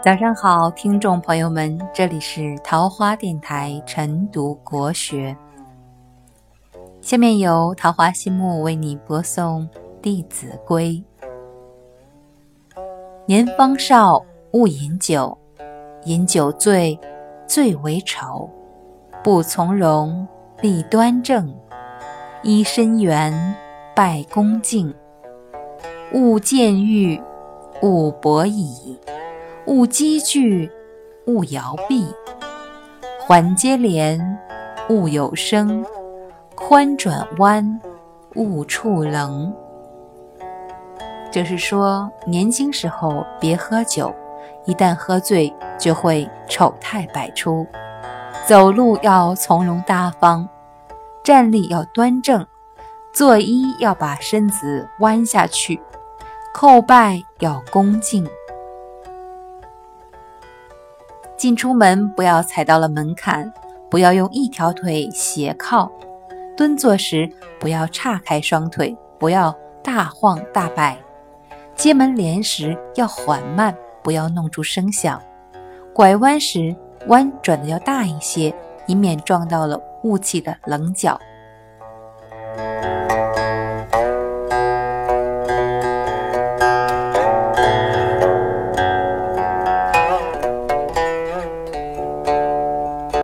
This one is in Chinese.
早上好，听众朋友们，这里是桃花电台晨读国学。下面由桃花心木为你播送《弟子规》：年方少，勿饮酒，饮酒醉，最为丑。不从容，立端正，揖深圆，拜恭敬。勿见欲，勿博倚。勿积聚，勿摇臂；缓接连，勿有声；宽转弯，勿触棱。就是说，年轻时候别喝酒，一旦喝醉就会丑态百出。走路要从容大方，站立要端正，作揖要把身子弯下去，叩拜要恭敬。进出门不要踩到了门槛，不要用一条腿斜靠，蹲坐时不要岔开双腿，不要大晃大摆，接门帘时要缓慢，不要弄出声响，拐弯时弯转的要大一些，以免撞到了雾气的棱角。